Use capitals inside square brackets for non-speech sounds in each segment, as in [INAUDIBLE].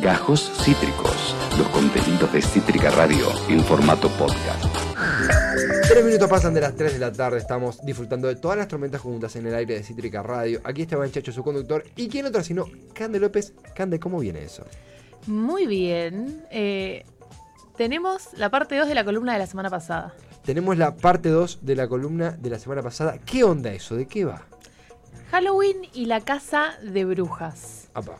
Gajos Cítricos, los contenidos de Cítrica Radio en formato podcast. Tres minutos pasan de las 3 de la tarde, estamos disfrutando de todas las tormentas juntas en el aire de Cítrica Radio. Aquí Esteban Chacho, su conductor, y quién otra sino Cande López. Cande, ¿cómo viene eso? Muy bien. Eh, tenemos la parte 2 de la columna de la semana pasada. Tenemos la parte 2 de la columna de la semana pasada. ¿Qué onda eso? ¿De qué va? Halloween y la casa de brujas. Apa.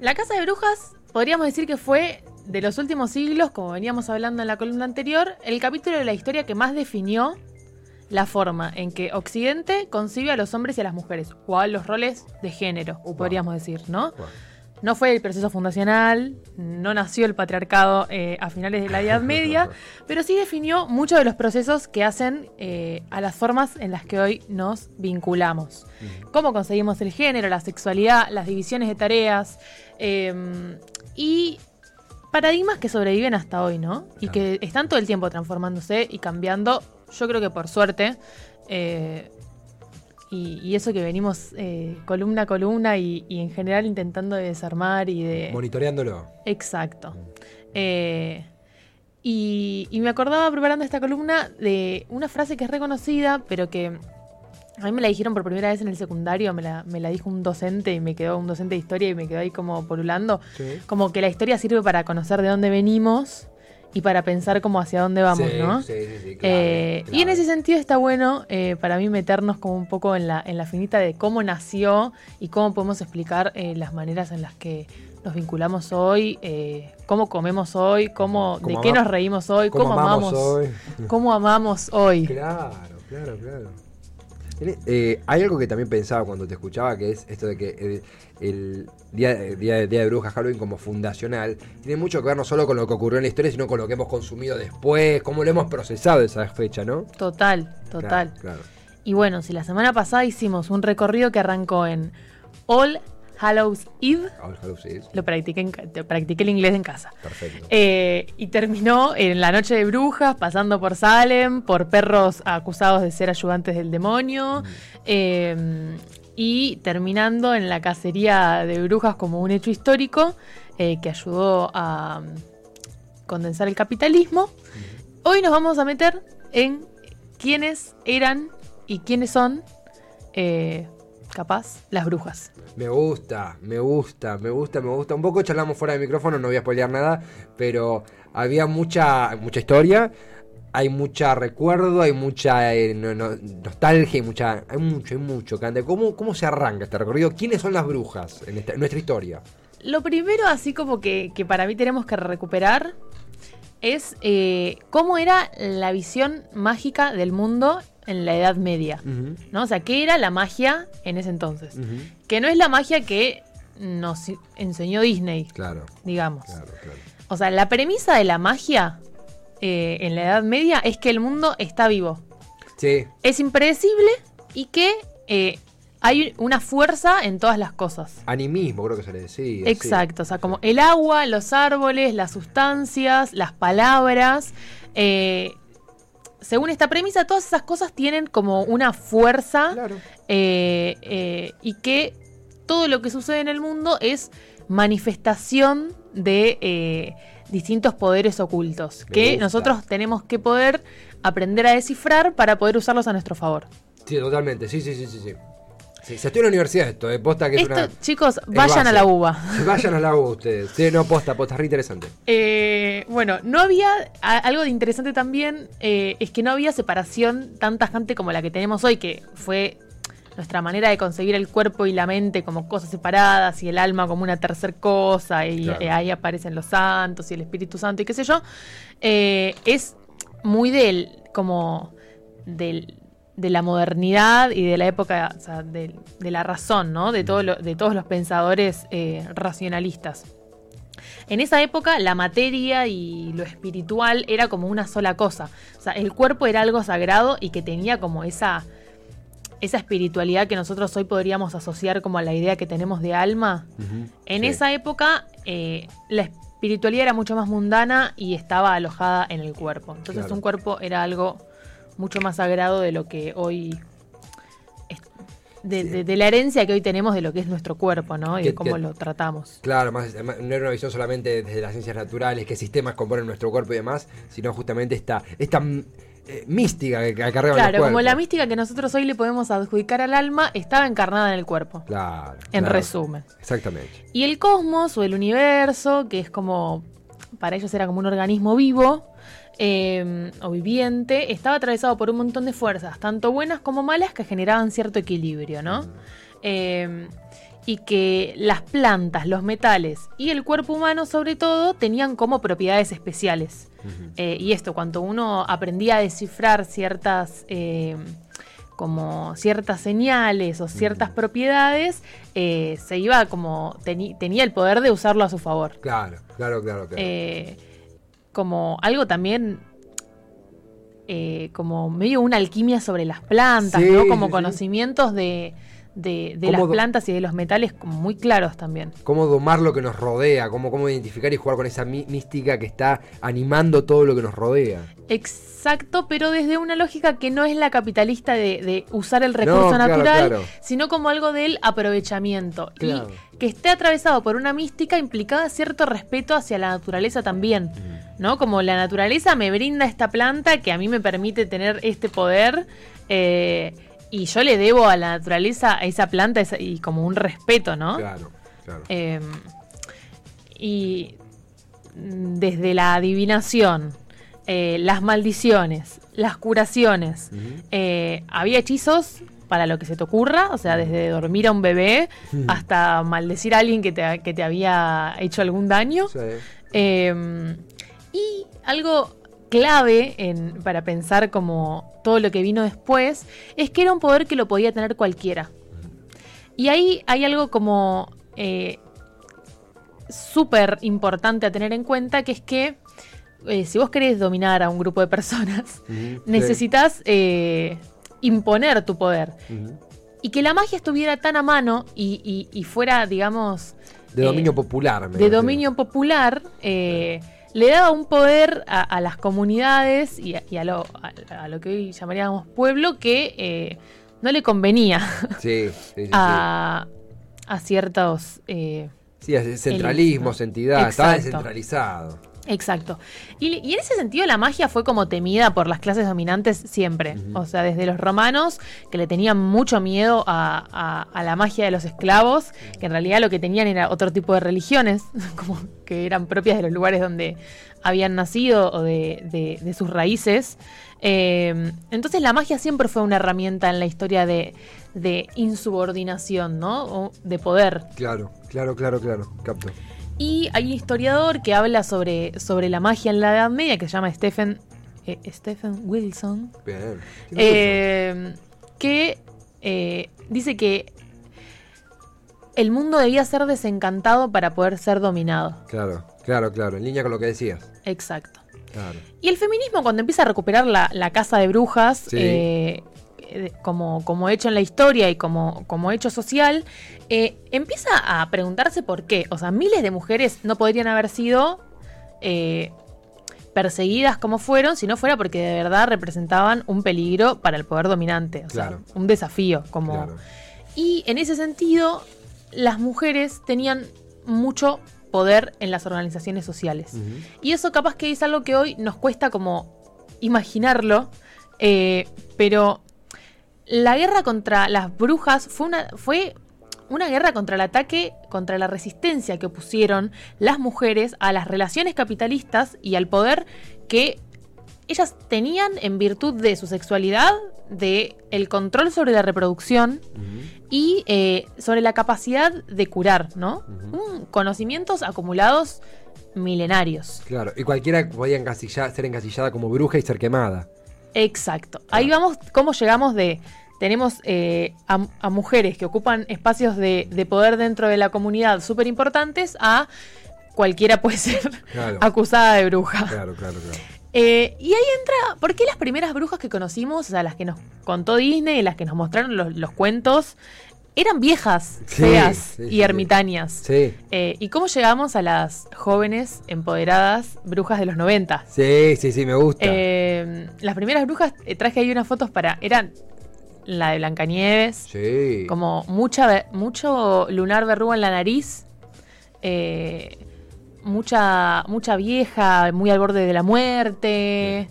La casa de brujas podríamos decir que fue de los últimos siglos, como veníamos hablando en la columna anterior, el capítulo de la historia que más definió la forma en que Occidente concibe a los hombres y a las mujeres, o a los roles de género, podríamos decir, ¿no? No fue el proceso fundacional, no nació el patriarcado eh, a finales de la Edad [LAUGHS] Media, pero sí definió muchos de los procesos que hacen eh, a las formas en las que hoy nos vinculamos. Cómo conseguimos el género, la sexualidad, las divisiones de tareas eh, y paradigmas que sobreviven hasta hoy, ¿no? Y que están todo el tiempo transformándose y cambiando, yo creo que por suerte. eh, y, y eso que venimos eh, columna a columna y, y en general intentando de desarmar y de... Monitoreándolo. Exacto. Eh, y, y me acordaba preparando esta columna de una frase que es reconocida, pero que a mí me la dijeron por primera vez en el secundario, me la, me la dijo un docente y me quedó un docente de historia y me quedó ahí como polulando. Sí. Como que la historia sirve para conocer de dónde venimos y para pensar como hacia dónde vamos, Sí, ¿no? sí, sí, sí, claro, Eh, Y en ese sentido está bueno eh, para mí meternos como un poco en la, en la finita de cómo nació y cómo podemos explicar eh, las maneras en las que nos vinculamos hoy, eh, cómo comemos hoy, cómo, Cómo de qué nos reímos hoy, cómo cómo, amamos amamos, hoy. cómo amamos hoy. Claro, claro, claro. Eh, hay algo que también pensaba cuando te escuchaba, que es esto de que el, el día, el día, de- día de Brujas, Halloween como fundacional, tiene mucho que ver no solo con lo que ocurrió en la historia, sino con lo que hemos consumido después, cómo lo hemos procesado esa fecha, ¿no? Total, total. Claro, claro. Y bueno, si la semana pasada hicimos un recorrido que arrancó en All Hallows Eve, All Hallows Eve, lo practiqué, en practiqué el inglés en casa. perfecto. Eh, y terminó en la noche de brujas, pasando por Salem, por perros acusados de ser ayudantes del demonio, eh, y terminando en la cacería de brujas como un hecho histórico eh, que ayudó a mm, condensar el capitalismo. Hoy nos vamos a meter en quiénes eran y quiénes son, eh, capaz, las brujas. Me gusta, me gusta, me gusta, me gusta. Un poco charlamos fuera de micrófono, no voy a spoilear nada, pero había mucha, mucha historia, hay mucha recuerdo, hay mucha eh, no- no- nostalgia, hay mucha, hay mucho, hay mucho. ¿Cómo, ¿Cómo se arranca este recorrido? ¿Quiénes son las brujas en, esta- en nuestra historia? Lo primero, así como que, que para mí tenemos que recuperar, es eh, cómo era la visión mágica del mundo en la Edad Media. ¿no? O sea, ¿qué era la magia en ese entonces? Que no es la magia que nos enseñó Disney, Claro, digamos. claro, claro. O sea, la premisa de la magia eh, en la Edad Media es que el mundo está vivo. Sí, Es impredecible y que eh, hay una fuerza en todas las cosas. animismo creo que se le decía. sí. Exacto, o sea, como el agua, los árboles, las sustancias, las palabras. eh, según esta premisa, todas esas cosas tienen como una fuerza Claro. eh, eh, y que todo lo que sucede en el mundo es manifestación de eh, distintos poderes ocultos Me que gusta. nosotros tenemos que poder aprender a descifrar para poder usarlos a nuestro favor. Sí, totalmente, sí, sí, sí, sí. sí. Sí, se estudia en la universidad esto, eh, posta que es Esto, una... chicos, es vayan a la uva. Vayan a la U ustedes. Sí, no, posta, posta, es re interesante. Eh, bueno, no había a- algo de interesante también, eh, es que no había separación tan tajante como la que tenemos hoy, que fue nuestra manera de concebir el cuerpo y la mente como cosas separadas y el alma como una tercer cosa y Claro. eh, ahí aparecen los santos y el Espíritu Santo y qué sé yo. Eh, es muy del como del de la modernidad y de la época, o sea, de, de la razón, ¿no? De, todo lo- de todos los pensadores eh, racionalistas. En esa época la materia y lo espiritual era como una sola cosa. O sea, el cuerpo era algo sagrado y que tenía como esa, esa espiritualidad que nosotros hoy podríamos asociar como a la idea que tenemos de alma. En Sí. esa época eh, la espiritualidad era mucho más mundana y estaba alojada en el cuerpo. Entonces Claro. un cuerpo era algo mucho más sagrado de lo que hoy de, Sí. de- de la herencia que hoy tenemos de lo que es nuestro cuerpo, ¿no? Y Que- de cómo que- lo tratamos. Claro, más, no era una visión solamente desde las ciencias naturales, qué sistemas componen nuestro cuerpo y demás, sino justamente esta, esta mm, eh, mística que acarrean Claro, como la mística que nosotros hoy le podemos adjudicar al alma estaba encarnada en el cuerpo. Claro. En claro. resumen. Exactamente. Y el cosmos o el universo, que es como, para ellos era como un organismo vivo eh, o viviente, estaba atravesado por un montón de fuerzas, tanto buenas como malas, que generaban cierto equilibrio, ¿no? Eh, y que las plantas, los metales y el cuerpo humano sobre todo tenían como propiedades especiales. Eh, y esto, cuando uno aprendía a descifrar ciertas... eh, como ciertas señales o ciertas propiedades, eh, se iba como tenía el poder de usarlo a su favor. Claro, claro, claro, claro. Como algo también eh, como medio una alquimia sobre las plantas, Sí, ¿no? Como sí, sí. conocimientos de, de, las plantas y de los metales como muy claros también. Cómo domar lo que nos rodea, cómo, cómo identificar y jugar con esa mí- mística que está animando todo lo que nos rodea. Exacto, pero desde una lógica que no es la capitalista de, de usar el recurso natural, claro. sino como algo del aprovechamiento. Claro. Y que esté atravesado por una mística implicada cierto respeto hacia la naturaleza también. ¿No? Como la naturaleza me brinda esta planta que a mí me permite tener este poder. eh, y yo le debo a la naturaleza, a esa planta, esa- y como un respeto, ¿no? Claro, claro. Eh, y desde la adivinación, eh, las maldiciones, las curaciones, eh, había hechizos para lo que se te ocurra, o sea, desde dormir a un bebé hasta maldecir a alguien que te, que te había hecho algún daño. Sí. Eh, y algo clave en- para pensar como todo lo que vino después es que era un poder que lo podía tener cualquiera. Y ahí hay algo como eh, súper importante a tener en cuenta, que es que eh, si vos querés dominar a un grupo de personas, [LAUGHS] necesitas eh, imponer tu poder. Y que la magia estuviera tan a mano y, y- y fuera, digamos, De eh, dominio popular. me de dominio popular, eh, le daba un poder a, a las comunidades y, a, y a lo, a- lo que hoy llamaríamos pueblo que eh, no le convenía [LAUGHS] Sí, sí, sí. a, a ciertos... eh, Sí, es centralismo, Elites, ¿no? entidad, está Exacto. descentralizado. Exacto. Y, y en ese sentido la magia fue como temida por las clases dominantes siempre. O sea, desde los romanos, que le tenían mucho miedo a, a- a la magia de los esclavos, que en realidad lo que tenían era otro tipo de religiones, [LAUGHS] como que eran propias de los lugares donde habían nacido o de, de- de sus raíces. Eh, entonces la magia siempre fue una herramienta en la historia de, de insubordinación, ¿no? O de poder. Claro, claro, claro, claro. Capto. Y hay un historiador que habla sobre, sobre la magia en la Edad Media que se llama Stephen, eh, Stephen Wilson, Bien. Eh, que eh, dice que el mundo debía ser desencantado para poder ser dominado. Claro, claro, claro. En línea con lo que decías. Exacto. Claro. Y el feminismo cuando empieza a recuperar la, la casa de brujas Sí. eh, como, como hecho en la historia y como, como hecho social, eh, empieza a preguntarse por qué. O sea, miles de mujeres no podrían haber sido eh, perseguidas como fueron si no fuera porque de verdad representaban un peligro para el poder dominante. O Claro. sea, un desafío. Como, Claro. y en ese sentido, las mujeres tenían mucho poder en las organizaciones sociales. Y eso capaz que es algo que hoy nos cuesta como imaginarlo, eh, pero la guerra contra las brujas fue una, fue una guerra contra el ataque, contra la resistencia que opusieron las mujeres a las relaciones capitalistas y al poder que ellas tenían en virtud de su sexualidad, de el control sobre la reproducción y eh, sobre la capacidad de curar, ¿no? Conocimientos acumulados milenarios. Claro. Y cualquiera podía encasillar- ser encasillada como bruja y ser quemada. Exacto. Ahí vamos, cómo llegamos de... Tenemos eh, a, a mujeres que ocupan espacios de, de poder dentro de la comunidad súper importantes a cualquiera puede ser [LAUGHS] Claro. acusada de bruja. Claro, claro, claro. Eh, y ahí entra, ¿por qué las primeras brujas que conocimos, o sea, las que nos contó Disney, las que nos mostraron los, los cuentos, eran viejas, Sí, feas sí, y ermitañas? Sí. Eh, ¿Y cómo llegamos a las jóvenes empoderadas brujas de los 90? Sí, sí, sí, me gusta. Eh, las primeras brujas, eh, traje ahí unas fotos para. Eran la de Blancanieves. Sí. Como mucha, mucho lunar verruga en la nariz. eh, mucha, mucha vieja, muy al borde de la muerte.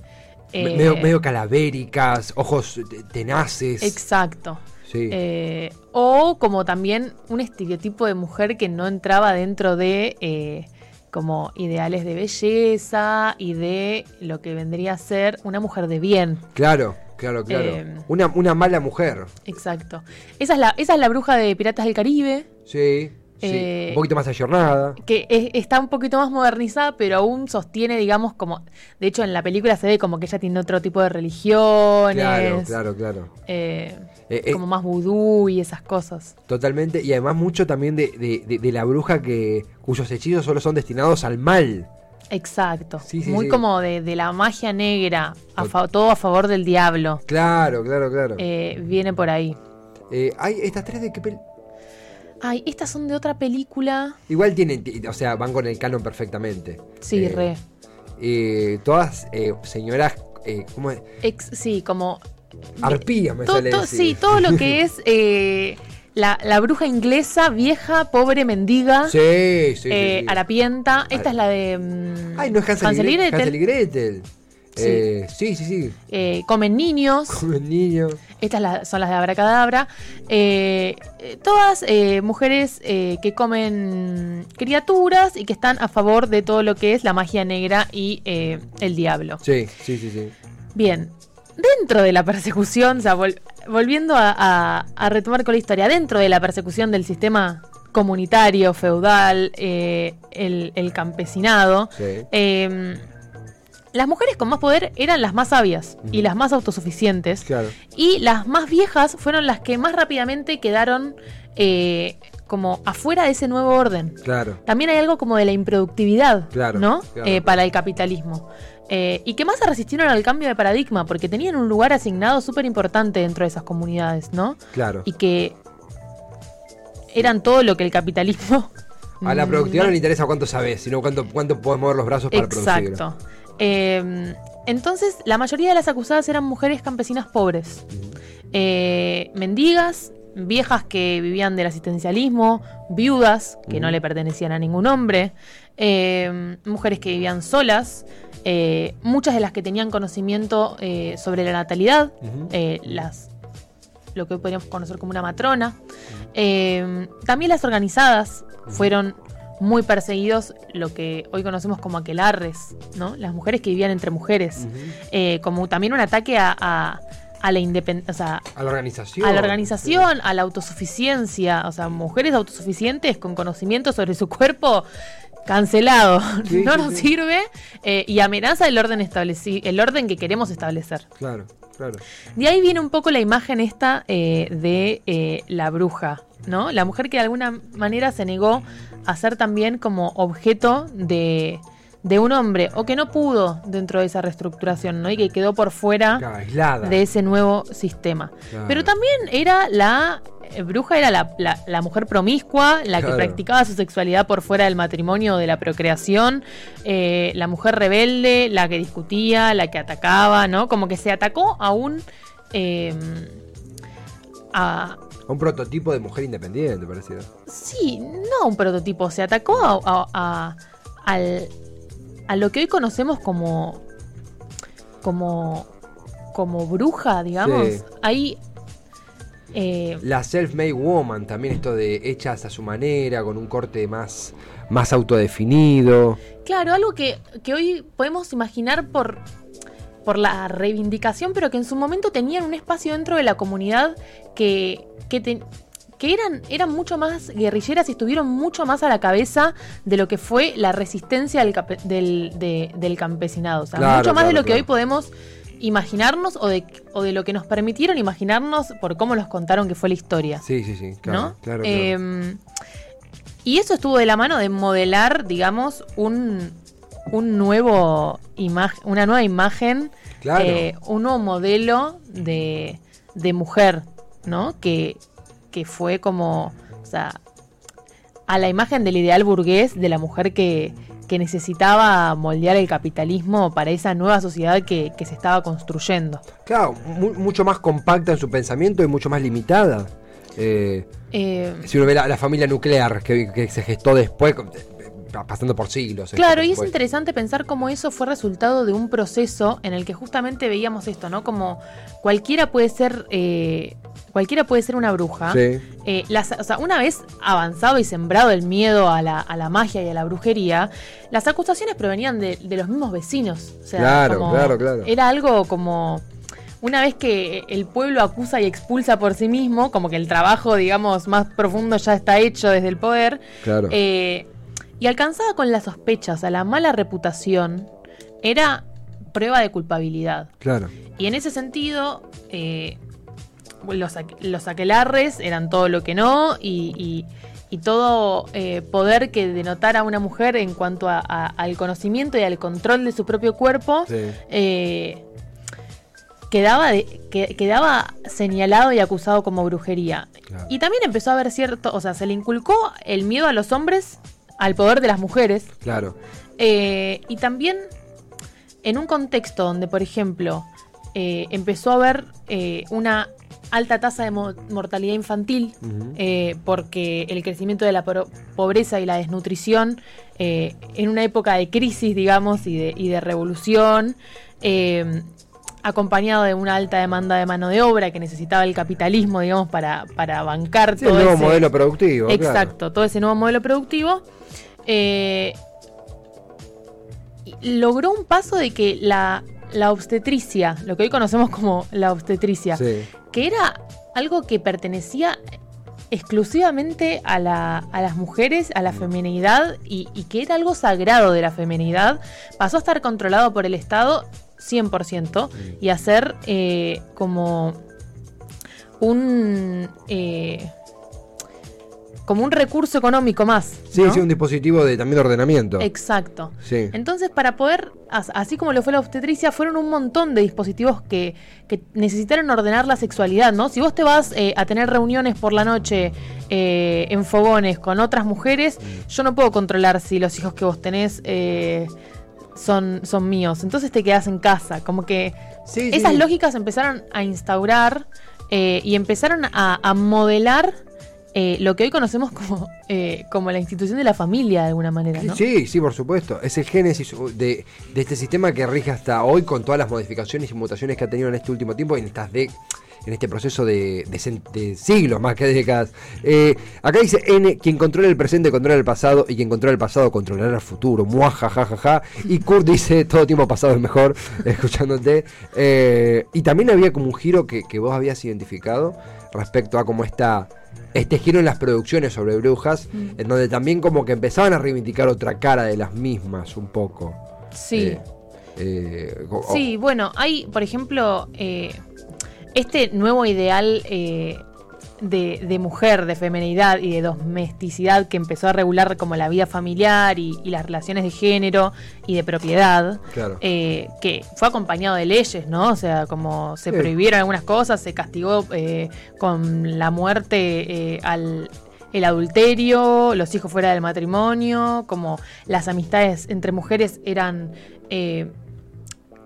Me- medio, medio calavéricas, ojos te- tenaces. Exacto. Sí. Eh, o como también un estereotipo de mujer que no entraba dentro de eh, como ideales de belleza y de lo que vendría a ser una mujer de bien. Claro, claro, claro. Eh, una, una mala mujer. Exacto. Esa es la, esa es la bruja de Piratas del Caribe. Sí. sí. Eh, Un poquito más ayornada. que es- está un poquito más modernizada, pero aún sostiene, digamos, como. De hecho, en la película se ve como que ella tiene otro tipo de religiones. Claro, claro, claro. Eh, Eh, eh, como más vudú y esas cosas. Totalmente. Y además mucho también de, de- de- de la bruja que cuyos hechizos solo son destinados al mal. Exacto. Sí, sí, Muy sí. como de, de la magia negra, a fa- todo a favor del diablo. Claro, claro, claro. Eh, viene por ahí. Eh, hay estas tres de qué pel- Ay, estas son de otra película. Igual tienen, ti- o sea, van con el canon perfectamente. Sí, Eh, re. eh, todas eh, señoras, eh, ¿cómo es? Ex- sí, como. Arpías me To- sale to- decir. sí, todo lo que [LAUGHS] es eh, la, la bruja inglesa, vieja, pobre, mendiga, Sí, sí, eh, sí. harapienta. Esta Ar- es la de. mm, Ay, no es Hansel, y, Gre- Gretel. Hansel y Gretel. Sí. Eh, sí, sí, sí. Eh, comen niños. [LAUGHS] Como el niño. Estas la- son las de Abracadabra. Eh, todas mujeres que comen criaturas y que están a favor de todo lo que es la magia negra y el diablo. Sí, sí, sí, sí. Bien, dentro de la persecución, o sea, vol- volviendo a, a- a retomar con la historia, dentro de la persecución del sistema comunitario, feudal, eh, el, el campesinado, Sí. eh, las mujeres con más poder eran las más sabias y las más autosuficientes. Claro. Y las más viejas fueron las que más rápidamente quedaron eh, como afuera de ese nuevo orden. Claro. También hay algo como de la improductividad, Claro, ¿no? claro. Eh, para el capitalismo. Eh, y que más se resistieron al cambio de paradigma, porque tenían un lugar asignado súper importante dentro de esas comunidades, ¿no? Claro. Y que eran todo lo que el capitalismo... A la [LAUGHS] productividad no- no le interesa cuánto sabes, sino cuánto, cuánto puedes mover los brazos para producir. Exacto. Eh, entonces, la mayoría de las acusadas eran mujeres campesinas pobres. Eh, mendigas, viejas que vivían del asistencialismo, viudas que no le pertenecían a ningún hombre, eh, mujeres que vivían solas, eh, muchas de las que tenían conocimiento eh, sobre la natalidad, eh, las lo que hoy podríamos conocer como una matrona. También las organizadas fueron muy perseguidos, lo que hoy conocemos como aquelarres, ¿no? Las mujeres que vivían entre mujeres, como también un ataque a, a- a la independencia, o sea, A la organización. a la organización, a la autosuficiencia, o sea, mujeres autosuficientes con conocimiento sobre su cuerpo cancelado, Sí, no sí, nos sí. sirve eh, y amenaza el orden establecido, el orden que queremos establecer. Claro, claro. De ahí viene un poco la imagen esta eh, de eh, la bruja, ¿no? La mujer que de alguna manera se negó a ser también como objeto de, de un hombre, o que no pudo dentro de esa reestructuración, ¿no? Y que quedó por fuera Claro, de ese nuevo sistema. Claro. Pero también era la eh, bruja, era la, la- la mujer promiscua, la Claro. que practicaba su sexualidad por fuera del matrimonio o de la procreación, eh, la mujer rebelde, la que discutía, la que atacaba, ¿no? Como que se atacó a un... eh, a, Un prototipo de mujer independiente, pareciera. Sí, no un prototipo, se atacó a, a- a- al- a lo que hoy conocemos como como como bruja, digamos. Sí. Ahí eh, La self-made woman, también esto de hechas a su manera, con un corte más, más autodefinido. claro, algo que, que hoy podemos imaginar por por la reivindicación, pero que en su momento tenían un espacio dentro de la comunidad que, que, te- que eran, eran mucho más guerrilleras y estuvieron mucho más a la cabeza de lo que fue la resistencia del, del, de- del campesinado. O sea, Claro, mucho más de lo que hoy podemos imaginarnos o de, o de lo que nos permitieron imaginarnos por cómo nos contaron que fue la historia. Sí, sí, sí, claro. ¿no? claro. Eh, y eso estuvo de la mano de modelar, digamos, un, un nuevo una nueva imagen, Claro. eh, un nuevo modelo de, de mujer, ¿no? Que, que fue como, o sea, a la imagen del ideal burgués de la mujer que, que necesitaba moldear el capitalismo para esa nueva sociedad que, que se estaba construyendo. Claro, mu- mucho más compacta en su pensamiento y mucho más limitada. Eh, Eh, si uno ve la, la familia nuclear que, que se gestó después, pasando por siglos. esto, Claro, y es interesante pensar cómo eso fue resultado de un proceso en el que justamente veíamos esto, ¿no? Como cualquiera puede ser, eh, cualquiera puede ser una bruja. Sí. Eh, las- o sea, una vez avanzado y sembrado el miedo a la, a la magia y a la brujería, las acusaciones provenían de, de los mismos vecinos. O sea, Claro, como- claro, claro. Era algo como. Una vez que el pueblo acusa y expulsa por sí mismo, como que el trabajo, digamos, más profundo ya está hecho desde el poder, Claro. eh, y alcanzada con las sospechas a la mala reputación, era prueba de culpabilidad. Claro. Y en ese sentido, eh, los, los aquelarres eran todo lo que no y, y- y todo eh, poder que denotara a una mujer en cuanto a- a- al conocimiento y al control de su propio cuerpo Sí. eh, quedaba, de- que- quedaba señalado y acusado como brujería. Claro. Y también empezó a haber cierto, o sea, se le inculcó el miedo a los hombres al poder de las mujeres. Claro. Eh, y también en un contexto donde, por ejemplo, eh, empezó a haber eh, una alta tasa de mo- mortalidad infantil, eh, porque el crecimiento de la pobreza y la desnutrición, eh, en una época de crisis, digamos, y de, y de revolución, eh, acompañado de una alta demanda de mano de obra que necesitaba el capitalismo, digamos, para, para bancar Sí, el todo nuevo ese- modelo productivo. claro. Exacto, todo ese nuevo modelo productivo. eh, logró un paso de que la, la obstetricia, lo que hoy conocemos como la obstetricia, Sí. que era algo que pertenecía exclusivamente a, la- a las mujeres, a la feminidad, y, y que era algo sagrado de la feminidad, pasó a estar controlado por el Estado 100% y a ser eh, como un... eh, como un recurso económico más. Sí, ¿no? sí, un dispositivo de, también de ordenamiento. Exacto. Sí. Entonces, para poder, as- así como lo fue la obstetricia, fueron un montón de dispositivos que, que necesitaron ordenar la sexualidad, ¿no? Si vos te vas eh, a tener reuniones por la noche eh, en fogones con otras mujeres, yo no puedo controlar si los hijos que vos tenés eh, son, son míos. Entonces te quedás en casa. Como que Sí, esas sí. lógicas empezaron a instaurar eh, y empezaron a, a modelar eh, lo que hoy conocemos como, eh, como la institución de la familia, de alguna manera, ¿no? Sí, sí, por supuesto. Es el génesis de, de este sistema que rige hasta hoy con todas las modificaciones y mutaciones que ha tenido en este último tiempo y en estas de en este proceso de, de de siglos más que décadas. Eh, acá dice N, quien controla el presente controla el pasado y quien controla el pasado controlará el futuro. Muaja, ja, ja, ja. Y Kurt dice todo tiempo pasado es mejor, [LAUGHS] escuchándote. Eh, y también había como un giro que, que vos habías identificado respecto a cómo está este giro en las producciones sobre brujas, en donde también como que empezaban a reivindicar otra cara de las mismas un poco. Sí. Eh, eh, Sí, bueno, hay, por ejemplo, eh, este nuevo ideal eh, de, de mujer, de femenidad y de domesticidad que empezó a regular como la vida familiar y, y las relaciones de género y de propiedad, Claro. eh, que fue acompañado de leyes, ¿no? O sea, como se Sí. prohibieron algunas cosas, se castigó eh, con la muerte al el adulterio, los hijos fuera del matrimonio, como las amistades entre mujeres eran eh,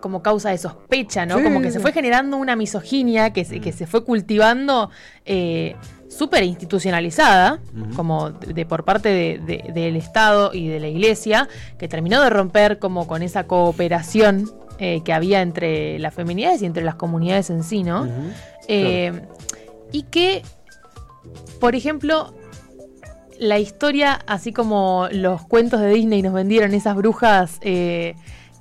como causa de sospecha, ¿no? Sí. Como que se fue generando una misoginia que se, que se fue cultivando eh, súper institucionalizada, como de, de por parte de- de- del Estado y de la Iglesia, que terminó de romper como con esa cooperación eh, que había entre las feminidades y entre las comunidades en sí, ¿no? Eh, Y que, por ejemplo, la historia, así como los cuentos de Disney nos vendieron esas brujas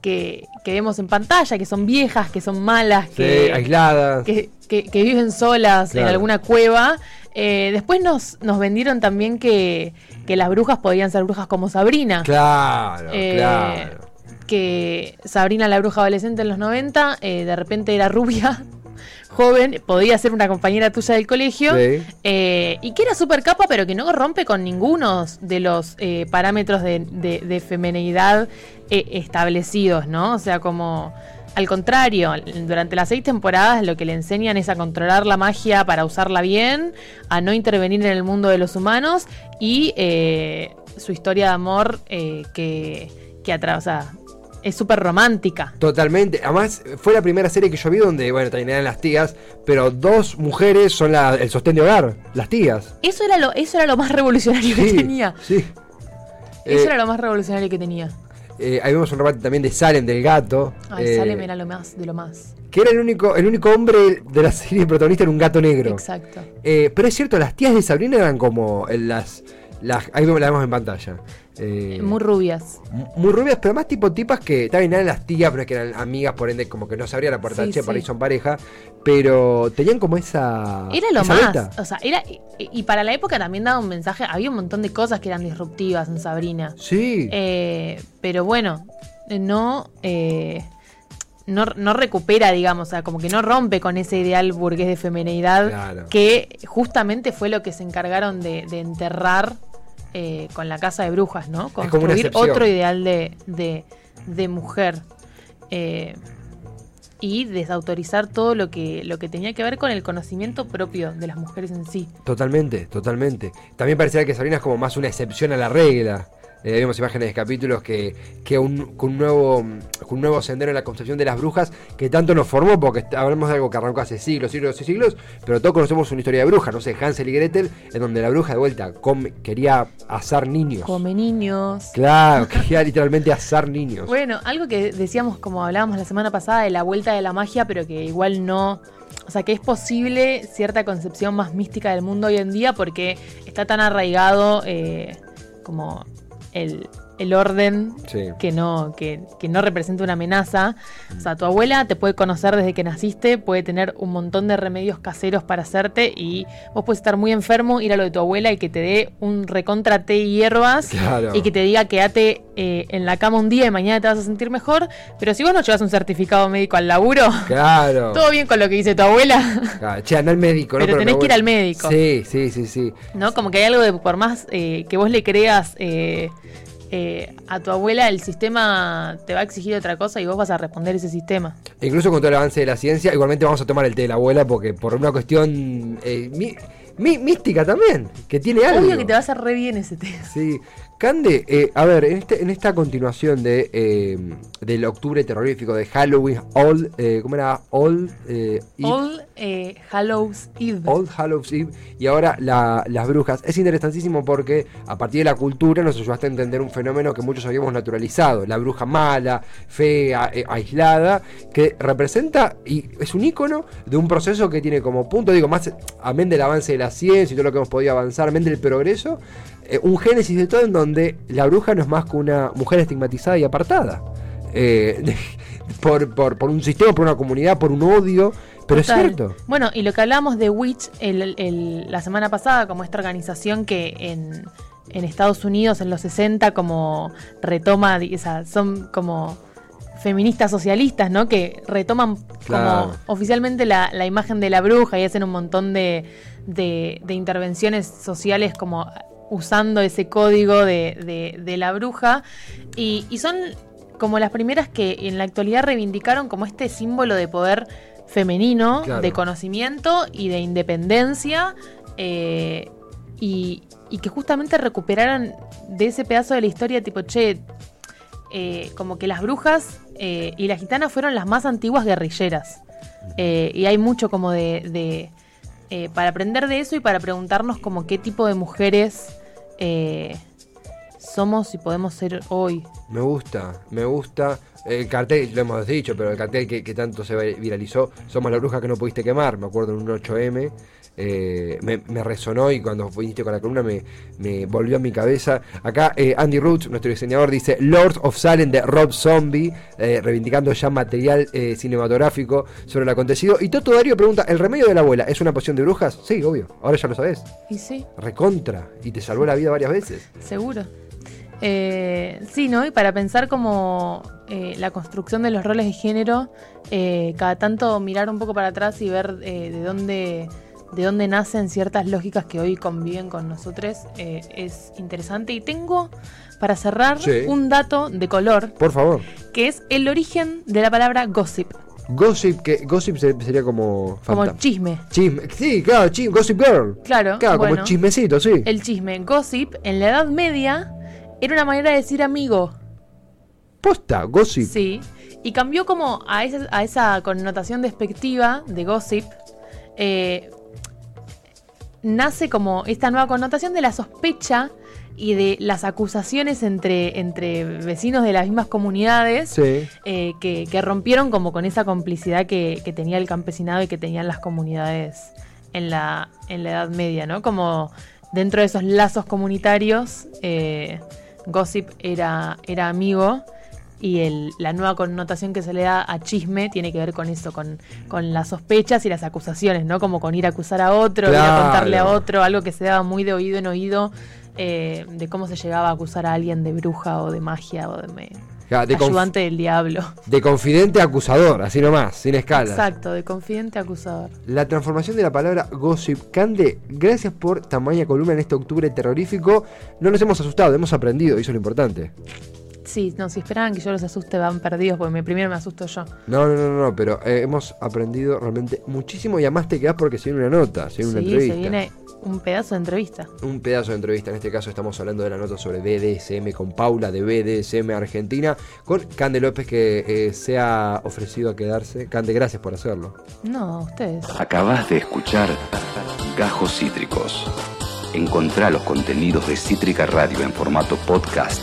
que, que vemos en pantalla, que son viejas, que son malas, Sí, que, aisladas. que, que- que viven solas Claro. en alguna cueva. Eh, después nos, nos vendieron también que, que las brujas podían ser brujas como Sabrina. Claro, Eh, claro. Que Sabrina, la bruja adolescente en los 90, eh, de repente era rubia, [LAUGHS] joven, podía ser una compañera tuya del colegio. Sí. eh, y que era súper capa, pero que no rompe con ninguno de los eh, parámetros de, de- de femenidad establecidos, ¿no? O sea, como. Al contrario, durante las seis temporadas lo que le enseñan es a controlar la magia para usarla bien, a no intervenir en el mundo de los humanos y eh, su historia de amor eh, que, que atra- o sea, es súper romántica. Totalmente. Además, fue la primera serie que yo vi donde, bueno, eran las tías, pero dos mujeres son la- el sostén de hogar, las tías. Eso era lo, eso era lo más revolucionario que tenía. Sí. Eso Eh, era lo más revolucionario que tenía. Eh, ahí vemos un remate también de Salem, del gato. Ay, eh, Salem era lo más, de lo más. Que era el único, el único hombre de la serie protagonista, era un gato negro. Exacto. Eh, pero es cierto, las tías de Sabrina eran como las. las ahí la vemos en pantalla. Eh, Muy rubias. mu- muy rubias, pero más tipo tipas que también eran las tías, pero es que eran amigas, por ende, como que no se abría la puerta, Sí, che, por ahí son pareja. Pero tenían como esa. Era lo esa más. O sea, era. Y, para la época también daba un mensaje. Había un montón de cosas que eran disruptivas en Sabrina. Sí. Eh, pero bueno, no. eh, no, no recupera, digamos, o sea, como que no rompe con ese ideal burgués de femenidad Claro. que justamente fue lo que se encargaron de, de enterrar eh, con la casa de brujas, ¿no? Construir otro ideal de, de, de mujer. Eh, y desautorizar todo lo que, lo que tenía que ver con el conocimiento propio de las mujeres en sí. Totalmente, totalmente. También parecía que Sabrina es como más una excepción a la regla. Eh, vemos imágenes de capítulos que, que un, con, un nuevo, con un nuevo sendero en la concepción de las brujas que tanto nos formó, porque hablamos de algo que arrancó hace siglos, siglos y siglos, pero todos conocemos una historia de brujas, no sé, Hansel y Gretel, en donde la bruja de vuelta come- quería asar niños. Come niños. Claro, [LAUGHS] quería literalmente asar niños. Bueno, algo que decíamos, como hablábamos la semana pasada, de la vuelta de la magia, pero que igual no. O sea, que es posible cierta concepción más mística del mundo hoy en día porque está tan arraigado eh, como el, el orden Sí. que no, que, que no representa una amenaza. O sea, tu abuela te puede conocer desde que naciste, puede tener un montón de remedios caseros para hacerte y vos puedes estar muy enfermo, ir a lo de tu abuela y que te dé un recontra té y hierbas Claro. y que te diga quédate eh, en la cama un día y mañana te vas a sentir mejor. Pero si vos no llevas un certificado médico al laburo, Claro. [LAUGHS] todo bien con lo que dice tu abuela. Ah, che, anda al médico, ¿no? Pero tenés que ir al médico. Sí, sí, sí, sí. ¿No? Como que hay algo de por más eh, que vos le creas eh, eh, a tu abuela, el sistema te va a exigir otra cosa y vos vas a responder ese sistema. Incluso con todo el avance de la ciencia, igualmente vamos a tomar el té de la abuela porque por una cuestión eh, mística también, que tiene algo. Obvio que te va a hacer re bien ese té. Sí. Cande, eh, a ver, en, este, en esta continuación de eh, del octubre terrorífico de Halloween, All, eh, ¿cómo era? All, eh, Eve- All eh, Hallows Eve. Old Hallows Eve y ahora la- las brujas. Es interesantísimo porque a partir de la cultura nos ayudaste a entender un fenómeno que muchos habíamos naturalizado, la bruja mala, fea, aislada, que representa y es un icono de un proceso que tiene como punto, digo, más amén del avance de la ciencia y todo lo que hemos podido avanzar, amén del progreso, un génesis de todo en donde la bruja no es más que una mujer estigmatizada y apartada. Eh, por, por, por un sistema, por una comunidad, por un odio, pero Total. es cierto. Bueno, y lo que hablábamos de Witch el- el- la semana pasada, como esta organización que en, en Estados Unidos en los 60 como retoma, o sea, son como feministas socialistas, ¿no? Que retoman Claro. como oficialmente la, la imagen de la bruja y hacen un montón de, de- de intervenciones sociales como usando ese código de, de- de la bruja. Y, y son como las primeras que en la actualidad reivindicaron como este símbolo de poder femenino, Claro. de conocimiento y de independencia. eh, y, y que justamente recuperaran de ese pedazo de la historia, tipo, che, eh, como que las brujas eh, y las gitanas fueron las más antiguas guerrilleras. Y hay mucho como de... de, para aprender de eso y para preguntarnos como qué tipo de mujeres somos y podemos ser hoy. Me gusta, me gusta. El cartel, lo hemos dicho, pero el cartel que, que tanto se viralizó, Somos la bruja que no pudiste quemar, me acuerdo en un 8M, eh, me, me resonó y cuando viniste con la columna me, me volvió a mi cabeza. Acá eh, Andy Roots, nuestro diseñador, dice Lord of Salem de Rob Zombie, eh, reivindicando ya material eh, cinematográfico sobre el acontecido. Y Toto Darío pregunta, ¿el remedio de la abuela es una poción de brujas? Sí, obvio, ahora ya lo sabes. Y sí, Recontra, y te salvó la vida varias veces. seguro. Eh, sí, ¿no? Y para pensar como eh, la construcción de los roles de género, eh, cada tanto mirar un poco para atrás y ver eh, de dónde de dónde nacen ciertas lógicas que hoy conviven con nosotros eh, es interesante. Y tengo para cerrar Sí. un dato de color, Por favor. que es el origen de la palabra gossip, Gossip, que gossip se- sería como... como chisme. Chisme, sí, claro, chisme, Gossip Girl. Claro, Claro, bueno, como chismecito, sí. el chisme. Gossip, en la Edad Media, Era una manera de decir amigo. Posta, gossip. Sí. Y cambió como a esa, a esa connotación despectiva de gossip. eh, nace como esta nueva connotación de la sospecha y de las acusaciones entre, entre vecinos de las mismas comunidades. Sí. eh, que, que rompieron como con esa complicidad que, que tenía el campesinado y que tenían las comunidades en la, en la Edad Media, ¿no? Como dentro de esos lazos comunitarios, eh, Gossip era, era amigo y el- la nueva connotación que se le da a chisme tiene que ver con eso, con, con las sospechas y las acusaciones, ¿no? Como con ir a acusar a otro, ir a contarle a otro, algo que se daba muy de oído en oído. eh, de cómo se llegaba a acusar a alguien de bruja o de magia o de, me- de, ayudante del diablo. de confidente a acusador, así nomás, sin escala. Exacto, de confidente a acusador. La transformación de la palabra gossip. Cande, gracias por tamaña columna en este octubre terrorífico. No nos hemos asustado, hemos aprendido, y eso es lo importante. Sí, no, si esperaban que yo los asuste van perdidos, porque me- primero me asusto yo. No, no, no, no, pero eh, hemos aprendido realmente muchísimo y además te quedás porque se viene una nota, se viene una sí, entrevista. se viene un pedazo de entrevista. Un pedazo de entrevista, en este caso estamos hablando de la nota sobre BDSM con Paula de BDSM Argentina, con Cande López que eh, se ha ofrecido a quedarse. Cande, gracias por hacerlo. No, ustedes. Acabas de escuchar Gajos Cítricos. Encontrá los contenidos de Cítrica Radio en formato podcast